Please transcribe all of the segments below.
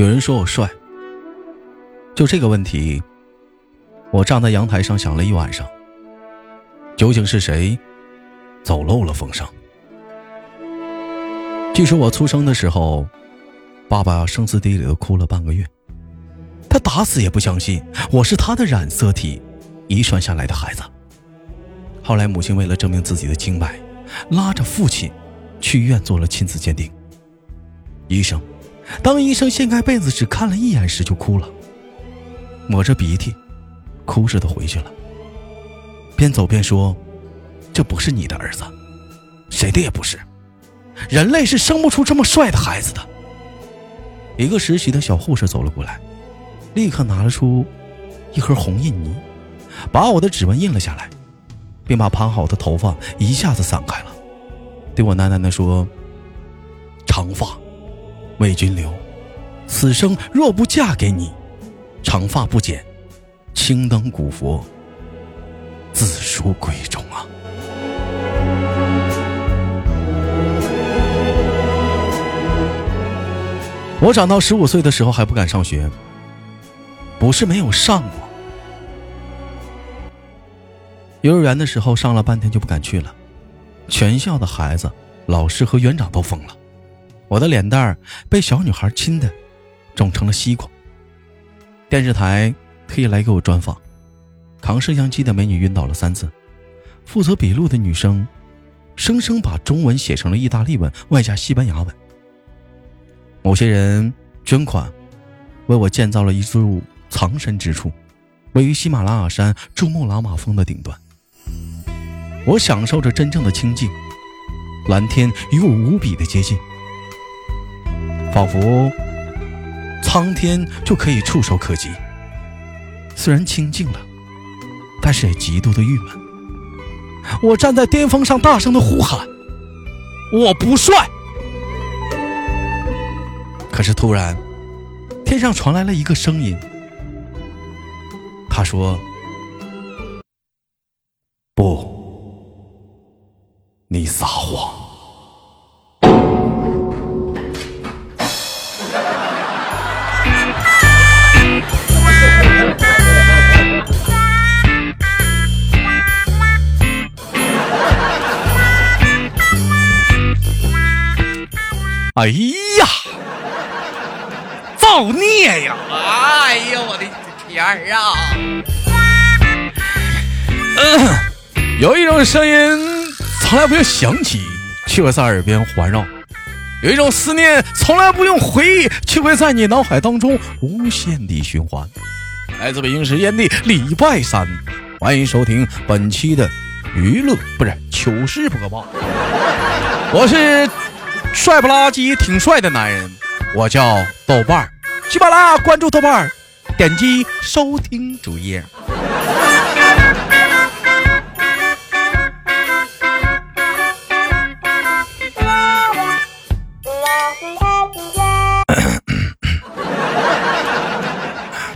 有人说我帅，就这个问题，我站在阳台上想了一晚上。究竟是谁走漏了风声？据说我出生的时候，爸爸声嘶力竭的哭了半个月，他打死也不相信我是他的染色体遗传下来的孩子。后来母亲为了证明自己的清白，拉着父亲去医院做了亲子鉴定。医生，当医生掀开被子只看了一眼时就哭了，抹着鼻涕，哭似的回去了。边走边说：“这不是你的儿子，谁的也不是。人类是生不出这么帅的孩子的。”一个实习的小护士走了过来，立刻拿了出一盒红印泥，把我的指纹印了下来，并把盘好的头发一下子散开了，对我喃喃地说：“长发。”为君留，此生若不嫁给你，长发不剪，青灯古佛，自书闺中啊！我长到十五岁的时候还不敢上学，不是没有上过。幼儿园的时候上了半天就不敢去了，全校的孩子、老师和园长都疯了。我的脸蛋被小女孩亲的肿成了西瓜。电视台特意来给我专访，扛摄像机的美女晕倒了三次，负责笔录的女生生生把中文写成了意大利文，外加西班牙文。某些人捐款为我建造了一处藏身之处，位于喜马拉雅山珠穆朗玛峰的顶端。我享受着真正的清静，蓝天与我无比的接近。仿佛苍天就可以触手可及。虽然清静了，但是也极度的郁闷。我站在巅峰上，大声的呼喊：“我不帅！”可是突然，天上传来了一个声音。他说：“有一种声音从来不用响起，却会在耳边环绕；有一种思念从来不用回忆，却会在你脑海当中无限地循环。来自北京时间的礼拜三，欢迎收听本期的娱乐不是糗事播报，我是。帅不拉几、挺帅的男人，我叫豆瓣儿。喜马拉雅关注豆瓣儿，点击收听主页。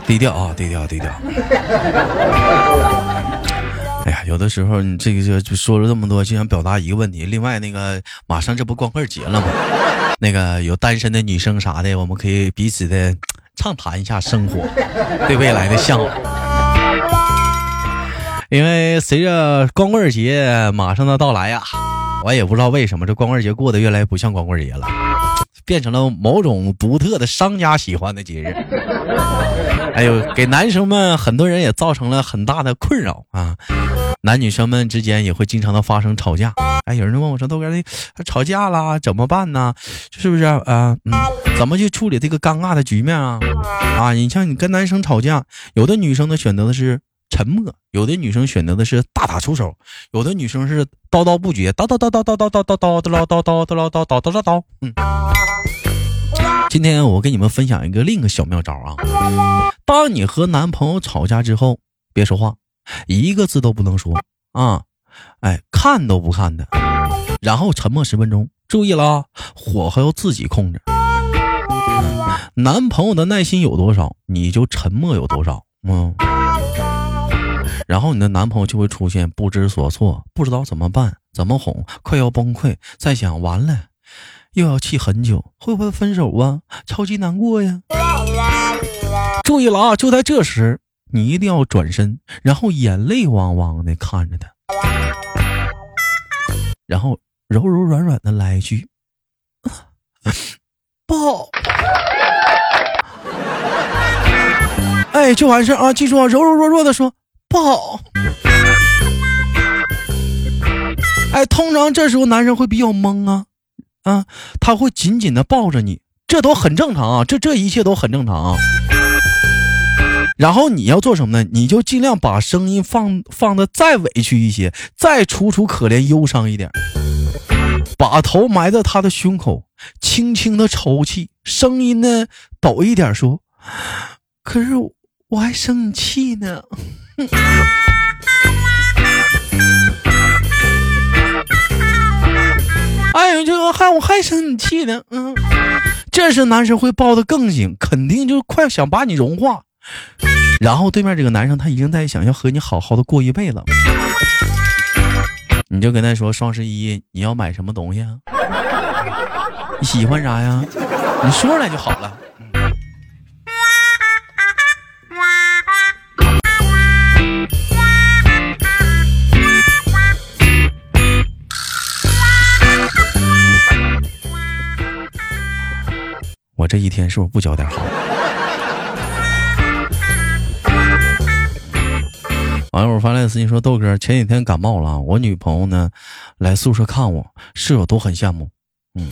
低调啊，低调，低调。哎呀，有的时候你这个就就说了这么多，就想表达一个问题。另外，那个马上这不光棍节了吗？那个有单身的女生啥的，我们可以彼此的畅谈一下生活，对未来的向往。因为随着光棍节马上的到来呀，我也不知道为什么这光棍节过得越来越不像光棍节了，变成了某种独特的商家喜欢的节日。哎呦，给男生们很多人也造成了很大的困扰啊！男女生们之间也会经常的发生吵架。哎，有人问我说：“豆哥，吵架了怎么办呢？是不是啊？嗯，怎么去处理这个尴尬的局面啊？啊，你像你跟男生吵架，有的女生呢选择的是沉默，有的女生选择的是大打出手，有的女生是叨叨不绝，叨叨叨叨叨叨叨叨叨叨叨叨叨叨叨叨叨叨。嗯。今天我给你们分享一个另一个小妙招啊！当你和男朋友吵架之后，别说话，一个字都不能说啊！哎，看都不看的，然后沉默十分钟。注意了，火候要自己控制。男朋友的耐心有多少，你就沉默有多少。嗯，然后你的男朋友就会出现不知所措，不知道怎么办，怎么哄，快要崩溃，在想完了。又要气很久，会不会分手啊？超级难过呀！注意了啊！就在这时，你一定要转身，然后眼泪汪汪的看着他，然后柔柔软软的来一句：“抱。”哎，就完事啊！记住啊，柔柔弱弱的说抱。哎，通常这时候男人会比较懵啊，啊，他会紧紧的抱着你，这都很正常啊，这这一切都很正常啊。然后你要做什么呢？你就尽量把声音放放的再委屈一些，再楚楚可怜忧伤一点，把头埋在他的胸口，轻轻的抽泣，声音呢抖一点说：“可是我还生你气呢。”哎呦，这个还我还生你气呢，嗯，这时男生会抱得更紧，肯定就快想把你融化。然后对面这个男生他已经在想要和你好好的过一辈子，你就跟他说双十一你要买什么东西啊？你喜欢啥呀？你说出来就好了。我这一天是不是不教点好？网友发来私信说：“豆哥，前几天感冒了，我女朋友呢来宿舍看我，室友都很羡慕。嗯，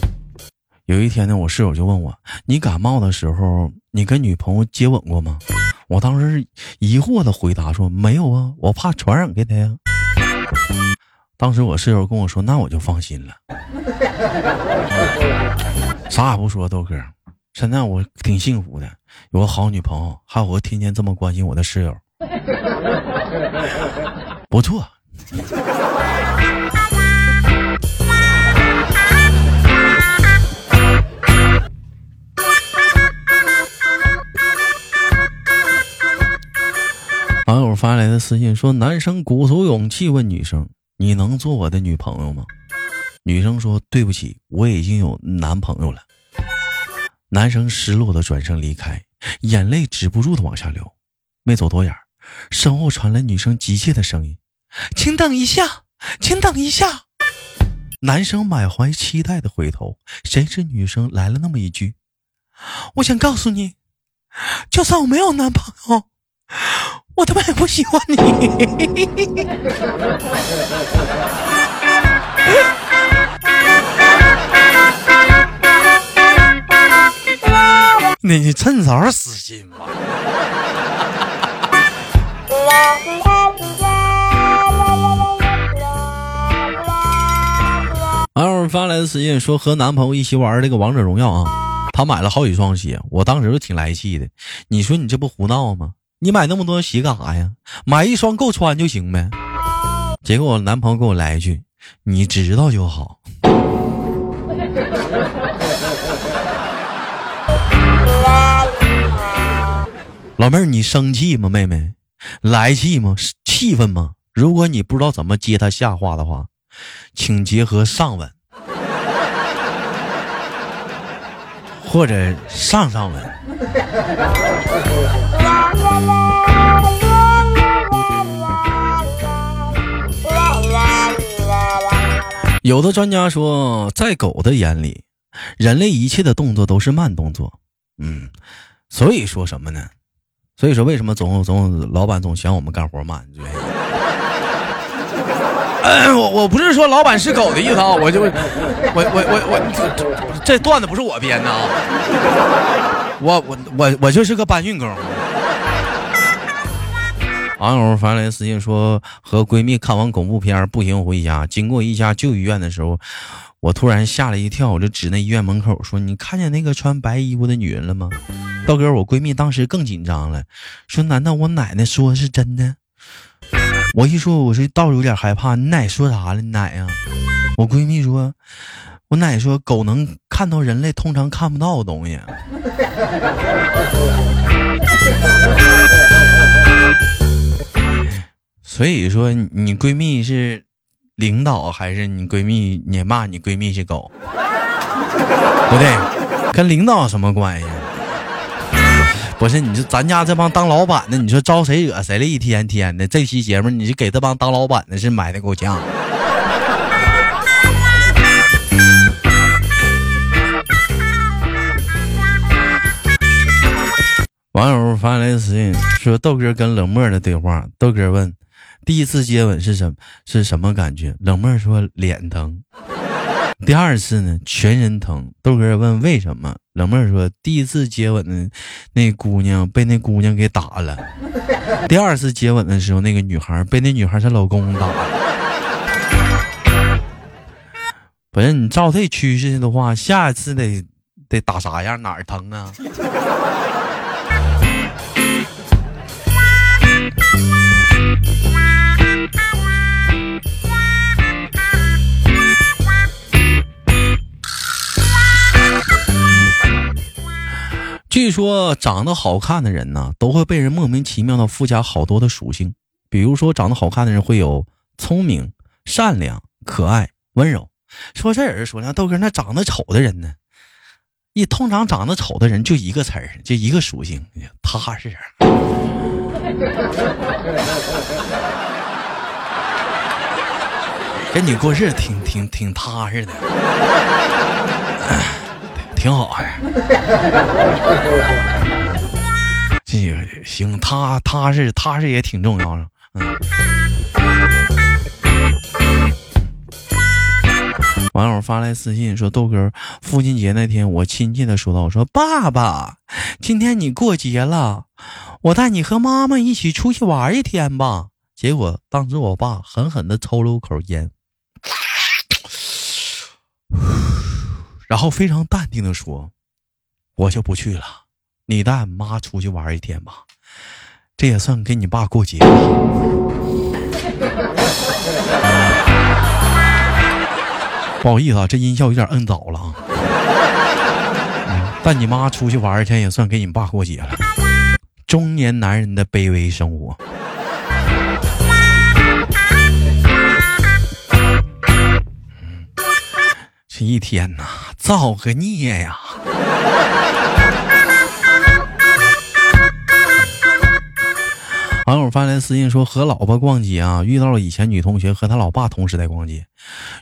有一天呢，我室友就问我：你感冒的时候，你跟女朋友接吻过吗？我当时疑惑的回答说：没有啊，我怕传染给她呀。当时我室友跟我说：那我就放心了，啥也不说，豆哥。”现在我挺幸福的，有个好女朋友，还有个天天这么关心我的室友，不错。网友发来的私信说：“男生鼓足勇气问女生，你能做我的女朋友吗？”女生说：“对不起，我已经有男朋友了。”男生失落的转身离开，眼泪止不住的往下流。没走多远，身后传来女生急切的声音：“请等一下，请等一下。”男生满怀期待的回头，谁知女生来了那么一句：“我想告诉你，就算我没有男朋友，我他妈也不喜欢你。”你趁早死心吧。网友发来的私信说和男朋友一起玩这个王者荣耀啊，他买了好几双鞋，我当时就挺来气的。你说你这不胡闹吗？你买那么多鞋干啥呀？买一双够穿就行呗。结果我男朋友给我来一句：“你知道就好。”老妹儿，你生气吗？妹妹，来气吗？气愤吗？如果你不知道怎么接他下话的话，请结合上文，或者上上文。有的专家说，在狗的眼里，人类一切的动作都是慢动作。嗯，所以说什么呢？所以说，为什么总总老板总嫌我们干活慢？我我不是说老板是狗的意思啊，我就我我我我这段子不是我编的啊，我我我我就是个搬运工。网友发来私信说，和闺蜜看完恐怖片步行回家，经过一家旧医院的时候，我突然吓了一跳，我就指那医院门口说：“你看见那个穿白衣服的女人了吗？”道哥，我闺蜜当时更紧张了，说：“难道我奶奶说的是真的？”我一说，我是倒有点害怕。你奶说啥了？你奶呀？我闺蜜说：“我奶说狗能看到人类通常看不到的东西。”所以说，你闺蜜是领导还是你闺蜜？你骂你闺蜜是狗？不对，跟领导有什么关系？不是，你说咱家这帮当老板的，你说招谁惹谁了？一天天的，这期节目你就给这帮当老板的是买的够呛。网友发来私信说：“豆哥跟冷漠的对话。”豆哥问：“第一次接吻是什是什么感觉？”冷妹说：“脸疼。”第二次呢，全身疼。豆哥问：“为什么？”冷妹说：“第一次接吻的那姑娘被那姑娘给打了。第二次接吻的时候，那个女孩被那女孩她老公打了。”不是你照这趋势的话，下一次得得打啥样？哪儿疼啊？据说长得好看的人呢，都会被人莫名其妙的附加好多的属性。比如说，长得好看的人会有聪明、善良、可爱、温柔。说这人说呢，豆哥那长得丑的人呢，一通常长得丑的人就一个词儿，就一个属性，踏实。跟你过日子挺挺挺踏实的。挺好哎，这个行，踏踏实踏实也挺重要的。嗯。网友发来私信说：“豆哥，父亲节那天，我亲切的说道：‘我说爸爸，今天你过节了，我带你和妈妈一起出去玩一天吧。’结果当时我爸狠狠的抽了口烟。”然后非常淡定的说：“我就不去了，你带俺妈出去玩一天吧，这也算给你爸过节了。”不好意思啊，这音效有点摁早了啊。带你妈出去玩一天也算给你爸过节了。中年男人的卑微生活。一天呐，造个孽呀！网友发来私信说，和老婆逛街啊，遇到了以前女同学和他老爸同时在逛街，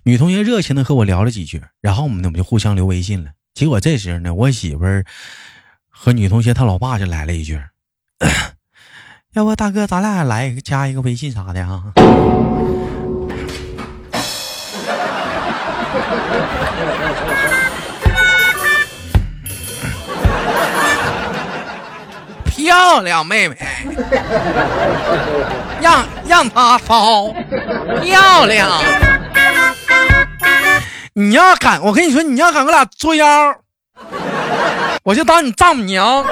女同学热情的和我聊了几句，然后我们我们就互相留微信了。结果这时候呢，我媳妇儿和女同学她老爸就来了一句：“ 要不大哥，咱俩来加一个微信啥的啊？”漂亮，妹妹，让让他操，漂亮。你要敢，我跟你说，你要敢跟我俩作妖，我就当你丈母娘。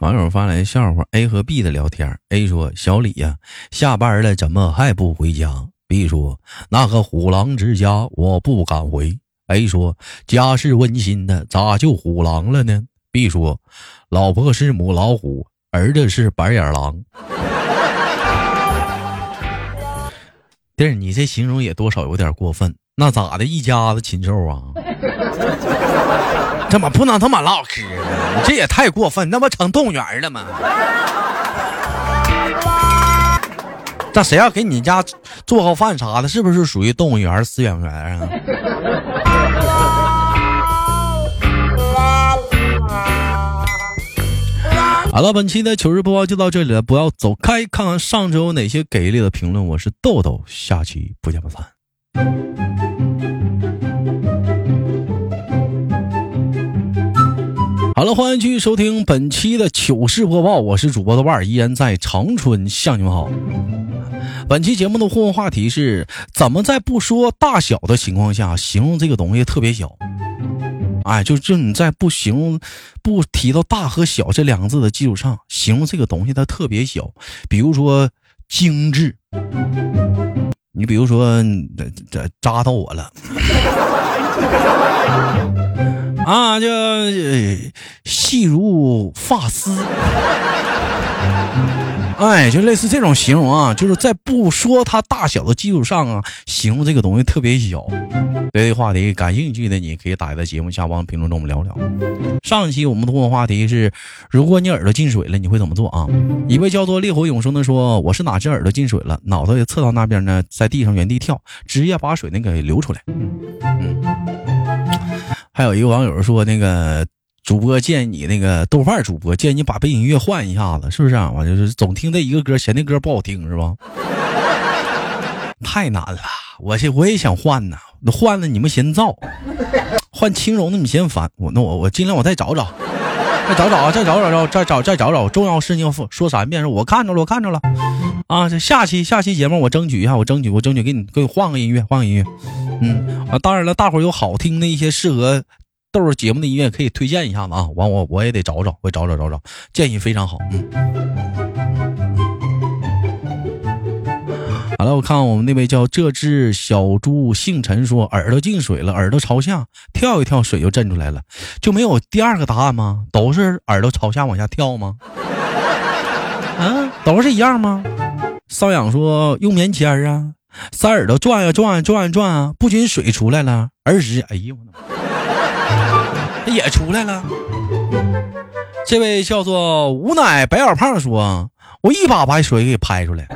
网友发来笑话：A 和 B 的聊天。A 说：“小李呀，下班了怎么还不回家？”B 说：“那个虎狼之家我不敢回。”A 说：“家是温馨的，咋就虎狼了呢？”B 说：“老婆是母老虎，儿子是白眼狼。”弟儿，你这形容也多少有点过分。那咋的？一家子禽兽啊？怎么不能这么唠嗑呢？这也太过分，那不成动物园了吗？那谁要给你家做好饭啥的，是不是属于动物园、饲养员啊？好了，本期的糗事播报就到这里了，不要走开，看看上周有哪些给力的评论。我是豆豆，下期不见不散。好了，欢迎继续收听本期的糗事播报，我是主播的腕，依然在长春向你们好。本期节目的互动话题是：怎么在不说大小的情况下，形容这个东西特别小？哎，就就你在不形容、不提到大和小这两个字的基础上，形容这个东西它特别小，比如说精致。你比如说，这扎到我了。啊，就细如发丝。哎，就类似这种形容啊，就是在不说它大小的基础上啊，形容这个东西特别小。对这个话题感兴趣的，你可以打在节目下方评论中我们聊聊。上一期我们的互动话题是：如果你耳朵进水了，你会怎么做啊？一位叫做烈火永生的说：“我是哪只耳朵进水了，脑袋侧到那边呢，在地上原地跳，直接把水那给流出来。”嗯。还有一个网友说：“那个。”主播建议你那个豆瓣主播建议你把背景音乐换一下子，是不是啊？我就是总听这一个歌，嫌那歌不好听，是吧？太难了，我这我也想换呢。那换了你们嫌燥，换轻柔的你嫌烦。我那我我尽量我再找找，再找找啊，再找找找，再找再找找。重要事情说三遍，说我看着了，我看着了。啊，这下期下期节目我争取一下，我争取我争取给你给你换个音乐，换个音乐。嗯啊，当然了，大伙有好听的一些适合。豆儿节目的音乐可以推荐一下子啊！完我我也得找找，我找找找找，建议非常好。嗯，好了，我看我们那位叫这只小猪姓陈说耳朵进水了，耳朵朝下跳一跳，水就震出来了，就没有第二个答案吗？都是耳朵朝下往下跳吗？啊，都是一样吗？瘙痒说用棉签啊，三耳朵转呀转呀转呀转啊，不仅水出来了，儿时哎呀我的妈。也出来了。这位叫做无奶白小胖说：“我一把把水给拍出来。”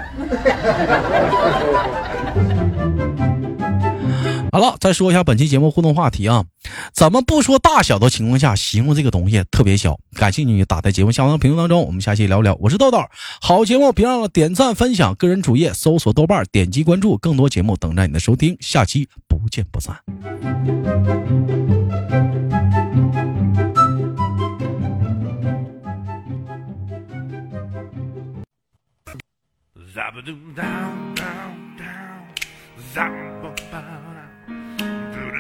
好，再说一下本期节目互动话题啊，怎么不说大小的情况下形容这个东西特别小？感兴趣打在节目下方的评论当中，我们下期聊聊。我是豆豆，好节目别忘了点赞分享，个人主页搜索豆瓣，点击关注，更多节目等待你的收听，下期不见不散。